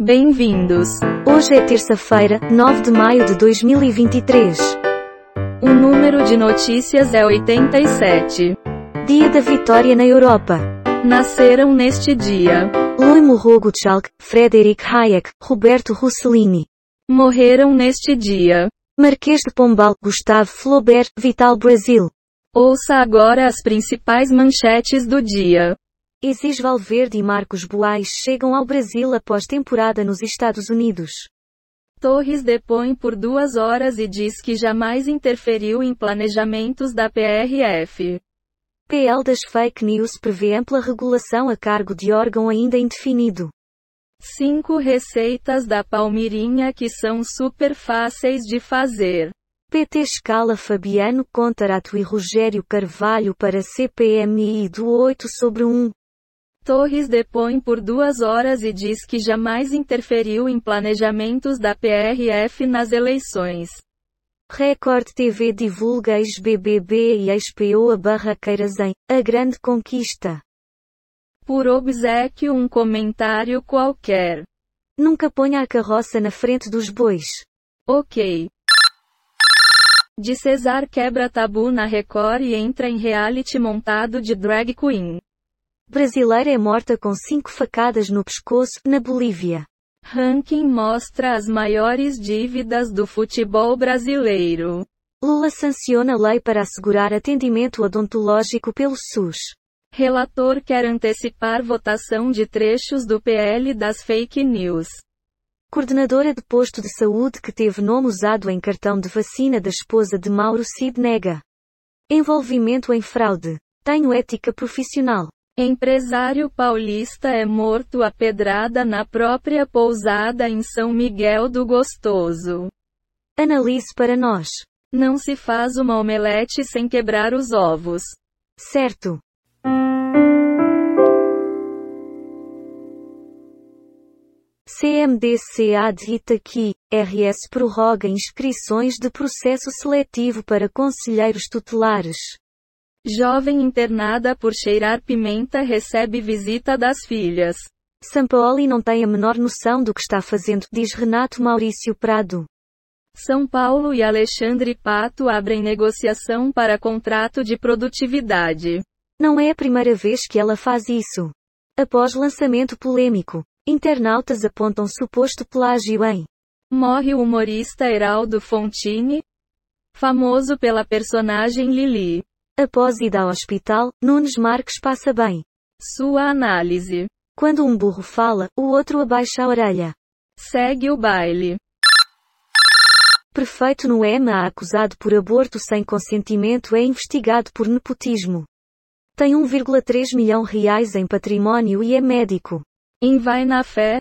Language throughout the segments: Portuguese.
Bem-vindos! Hoje é terça-feira, 9 de maio de 2023. O número de notícias é 87. Dia da vitória na Europa. Nasceram neste dia. Loimo Rogochuk, Frederick Hayek, Roberto Rossellini. Morreram neste dia. Marquês de Pombal, Gustave Flaubert, Vital Brasil. Ouça agora as principais manchetes do dia. Exige Valverde e Marcos Boais chegam ao Brasil após temporada nos Estados Unidos. Torres depõe por duas horas e diz que jamais interferiu em planejamentos da PRF. PL das fake news prevê ampla regulação a cargo de órgão ainda indefinido. Cinco receitas da Palmirinha que são super fáceis de fazer. PT escala Fabiano Contarato e Rogério Carvalho para CPMI do 8 sobre 1. Torres depõe por duas horas e diz que jamais interferiu em planejamentos da PRF nas eleições. Record TV divulga ex-BBB e ex-PO Barraqueiras em A Grande Conquista. Por obsequio um comentário qualquer. Nunca ponha a carroça na frente dos bois. Ok. De Cesar quebra tabu na Record e entra em reality montado de drag queen. Brasileira é morta com cinco facadas no pescoço, na Bolívia. Ranking mostra as maiores dívidas do futebol brasileiro. Lula sanciona lei para assegurar atendimento odontológico pelo SUS. Relator quer antecipar votação de trechos do PL das fake news. Coordenadora de posto de saúde que teve nome usado em cartão de vacina da esposa de Mauro Cid nega. Envolvimento em fraude. Tenho ética profissional. Empresário paulista é morto a pedrada na própria pousada em São Miguel do Gostoso. Analise para nós. Não se faz uma omelete sem quebrar os ovos. Certo. CMDCA de Itaqui, RS prorroga inscrições de processo seletivo para conselheiros tutelares. Jovem internada por cheirar pimenta recebe visita das filhas. Sampaoli não tem a menor noção do que está fazendo, diz Renato Maurício Prado. São Paulo e Alexandre Pato abrem negociação para contrato de produtividade. Não é a primeira vez que ela faz isso. Após lançamento polêmico, internautas apontam suposto plágio em Morre o humorista Heraldo Fontini, famoso pela personagem Lili. Após ida ao hospital, Nunes Marques passa bem. Sua análise. Quando um burro fala, o outro abaixa a orelha. Segue o baile. Prefeito no EMA acusado por aborto sem consentimento é investigado por nepotismo. Tem 1,3 milhão reais em patrimônio e é médico. Em Vai na Fé.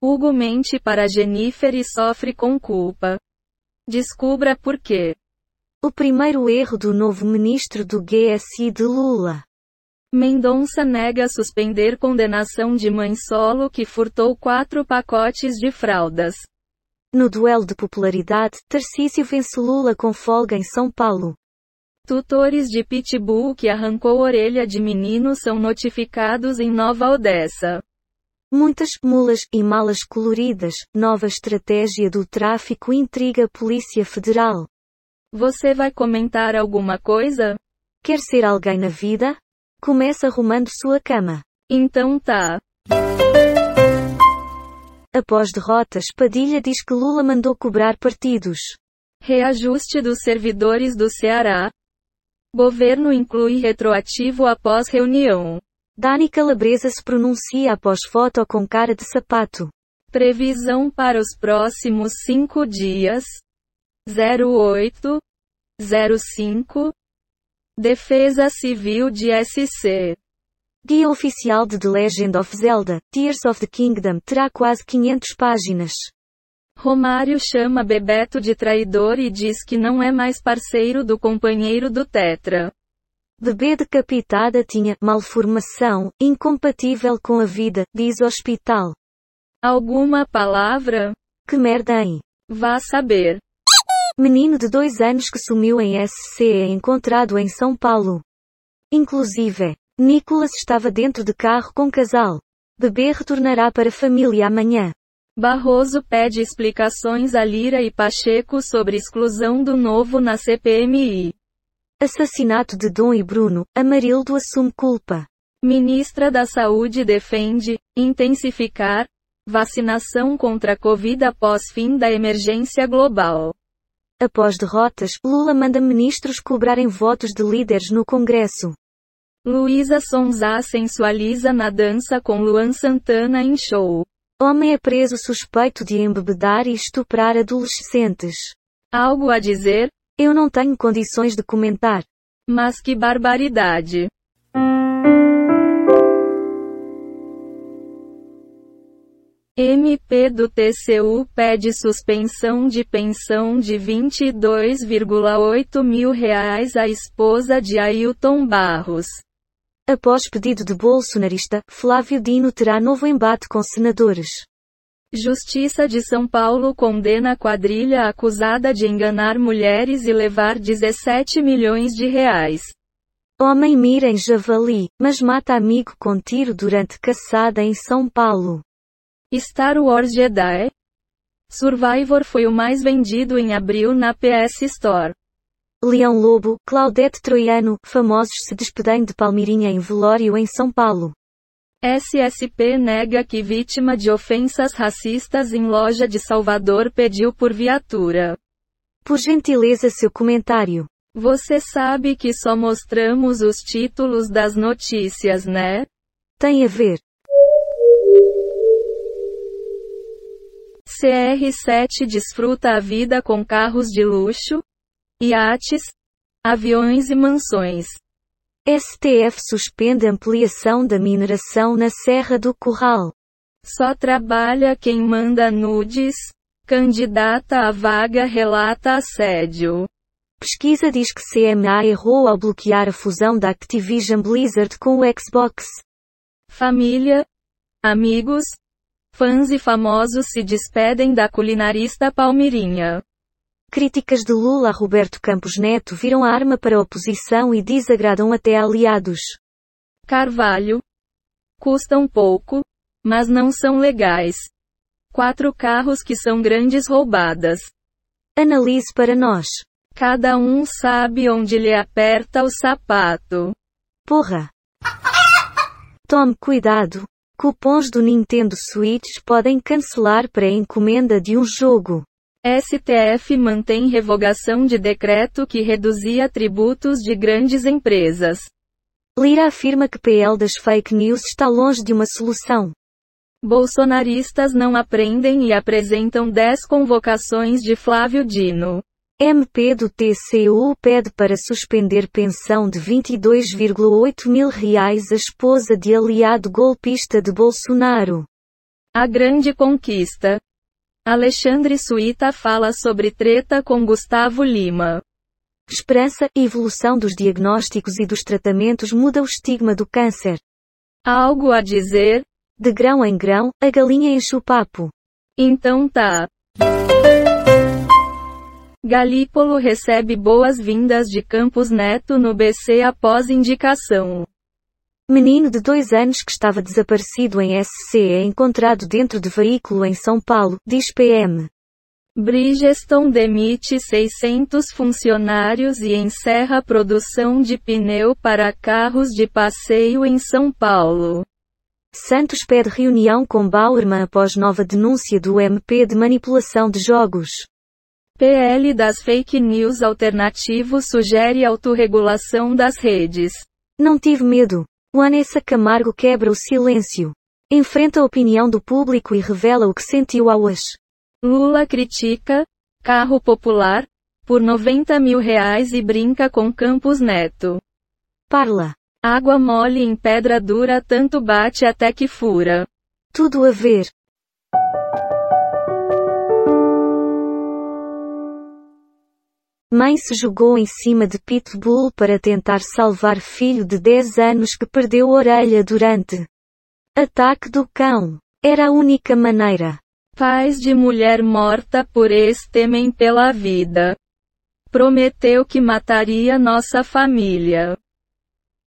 Hugo mente para Jennifer e sofre com culpa. Descubra por quê. O primeiro erro do novo ministro do GSI de Lula. Mendonça nega suspender condenação de mãe solo que furtou quatro pacotes de fraldas. No duelo de popularidade, Tarcísio vence Lula com folga em São Paulo. Tutores de Pitbull que arrancou orelha de menino são notificados em Nova Odessa. Muitas mulas e malas coloridas, nova estratégia do tráfico intriga a Polícia Federal. Você vai comentar alguma coisa? Quer ser alguém na vida? Comece arrumando sua cama. Então tá. Após derrotas, Padilha diz que Lula mandou cobrar partidos. Reajuste dos servidores do Ceará. Governo inclui retroativo após reunião. Dani Calabresa se pronuncia após foto com cara de sapato. Previsão para os próximos cinco dias. 08, 05. Defesa Civil de SC. Guia oficial de The Legend of Zelda, Tears of the Kingdom terá quase 500 páginas. Romário chama Bebeto de traidor e diz que não é mais parceiro do companheiro do Tetra. Bebê decapitada tinha malformação, incompatível com a vida, diz hospital. Alguma palavra? Que merda, hein? Vá saber. Menino de dois anos que sumiu em SC é encontrado em São Paulo. Inclusive, Nicolas estava dentro de carro com casal. Bebê retornará para a família amanhã. Barroso pede explicações a Lira e Pacheco sobre exclusão do novo na CPMI. Assassinato de Dom e Bruno, Amarildo assume culpa. Ministra da Saúde defende intensificar vacinação contra a Covid após fim da emergência global. Após derrotas, Lula manda ministros cobrarem votos de líderes no Congresso. Luísa Sonza sensualiza na dança com Luan Santana em show. Homem é preso suspeito de embebedar e estuprar adolescentes. Algo a dizer? Eu não tenho condições de comentar. Mas que barbaridade. MP do TCU pede suspensão de pensão de 22,8 mil reais à esposa de Ailton Barros. Após pedido de bolsonarista, Flávio Dino terá novo embate com senadores. Justiça de São Paulo condena a quadrilha acusada de enganar mulheres e levar 17 milhões de reais. Homem mira em javali, mas mata amigo com tiro durante caçada em São Paulo. Star Wars Jedi Survivor foi o mais vendido em abril na PS Store. Leão Lobo, Claudete Troiano, famosos se despedem de Palmirinha em velório em São Paulo. SSP nega que vítima de ofensas racistas em loja de Salvador pediu por viatura. Por gentileza seu comentário. Você sabe que só mostramos os títulos das notícias, né? Tem a ver. CR7 desfruta a vida com carros de luxo, iates, aviões e mansões. STF suspende ampliação da mineração na Serra do Curral. Só trabalha quem manda nudes. Candidata à vaga relata assédio. Pesquisa diz que CMA errou ao bloquear a fusão da Activision Blizzard com o Xbox. Família, amigos, Fãs e famosos se despedem da culinarista Palmirinha. Críticas de Lula a Roberto Campos Neto viram arma para a oposição e desagradam até aliados. Carvalho. Custam pouco, mas não são legais. Quatro carros que são grandes roubadas. Analise para nós. Cada um sabe onde lhe aperta o sapato. Porra! Tome cuidado, Cupons do Nintendo Switch podem cancelar pré-encomenda de um jogo. STF mantém revogação de decreto que reduzia tributos de grandes empresas. Lira afirma que PL das fake news está longe de uma solução. Bolsonaristas não aprendem e apresentam 10 convocações de Flávio Dino. MP do TCU pede para suspender pensão de 22,8 mil reais à esposa de aliado golpista de Bolsonaro. A grande conquista. Alexandre Suíta fala sobre treta com Gustavo Lima. Esperança, evolução dos diagnósticos e dos tratamentos muda o estigma do câncer. Algo a dizer? De grão em grão, a galinha enche o papo. Então tá. Galípolo recebe boas-vindas de Campos Neto no BC após indicação. Menino de dois anos que estava desaparecido em SC é encontrado dentro de veículo em São Paulo, diz PM. Bridgestone demite 600 funcionários e encerra a produção de pneu para carros de passeio em São Paulo. Santos pede reunião com Bauerman após nova denúncia do MP de manipulação de jogos. PL das fake news alternativo sugere autorregulação das redes. Não tive medo. Vanessa Camargo quebra o silêncio. Enfrenta a opinião do público e revela o que sentiu ao as. Lula critica, carro popular, por 90 mil reais e brinca com Campos Neto. Parla. Água mole em pedra dura tanto bate até que fura. Tudo a ver. Mãe se jogou em cima de Pitbull para tentar salvar filho de 10 anos que perdeu orelha durante ataque do cão. Era a única maneira. Pais de mulher morta por ex temem pela vida. Prometeu que mataria nossa família.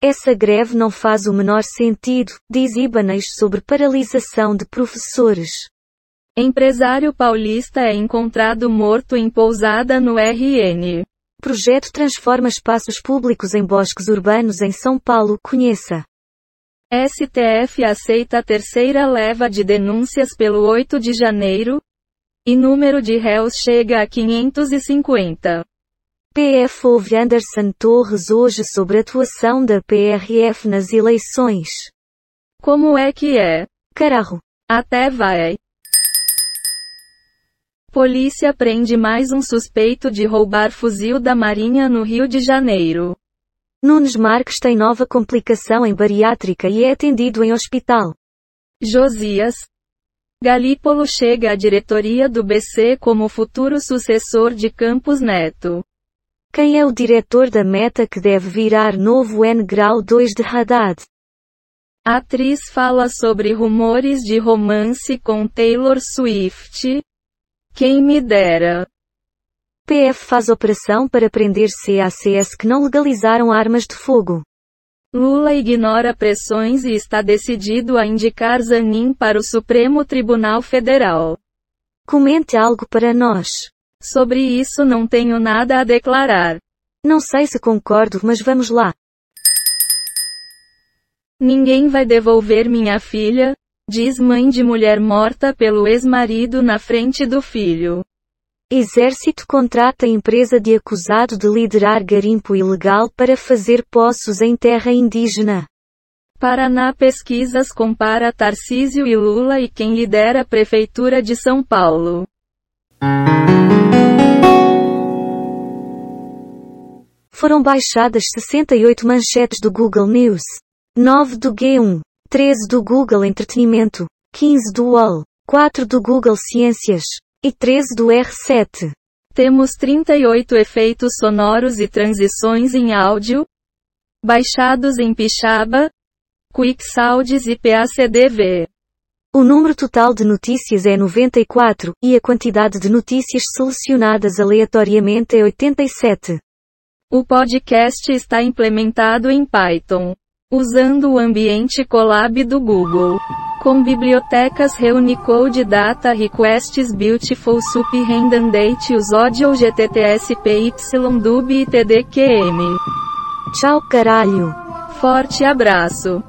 Essa greve não faz o menor sentido, diz Ibanez sobre paralisação de professores. Empresário paulista é encontrado morto em pousada no RN. Projeto transforma espaços públicos em bosques urbanos em São Paulo. Conheça. STF aceita a terceira leva de denúncias pelo 8 de janeiro. E número de réus chega a 550. PF ouve Anderson Torres hoje sobre a atuação da PRF nas eleições. Como é que é? Cararro. Até vai. Polícia prende mais um suspeito de roubar fuzil da Marinha no Rio de Janeiro. Nunes Marques tem nova complicação em bariátrica e é atendido em hospital. Josias. Galípolo chega à diretoria do BC como futuro sucessor de Campos Neto. Quem é o diretor da Meta que deve virar novo N grau 2 de Haddad? A atriz fala sobre rumores de romance com Taylor Swift. Quem me dera. PF faz operação para prender CACS que não legalizaram armas de fogo. Lula ignora pressões e está decidido a indicar Zanin para o Supremo Tribunal Federal. Comente algo para nós. Sobre isso não tenho nada a declarar. Não sei se concordo, mas vamos lá. Ninguém vai devolver minha filha, diz mãe de mulher morta pelo ex-marido na frente do filho. Exército contrata empresa de acusado de liderar garimpo ilegal para fazer poços em terra indígena. Paraná Pesquisas compara Tarcísio e Lula e quem lidera a Prefeitura de São Paulo. Foram baixadas 68 manchetes do Google News, 9 do G1, 13 do Google Entretenimento, 15 do UOL, 4 do Google Ciências e 13 do R7. Temos 38 efeitos sonoros e transições em áudio, baixados em Pixaba, QuickSounds e PACDV. O número total de notícias é 94, e a quantidade de notícias selecionadas aleatoriamente é 87. O podcast está implementado em Python. Usando o ambiente Colab do Google. Com bibliotecas Reunicode Data Requests Beautiful Sup Redundant Use Audio GTTS PY Dub e TDQM. Tchau caralho. Forte abraço.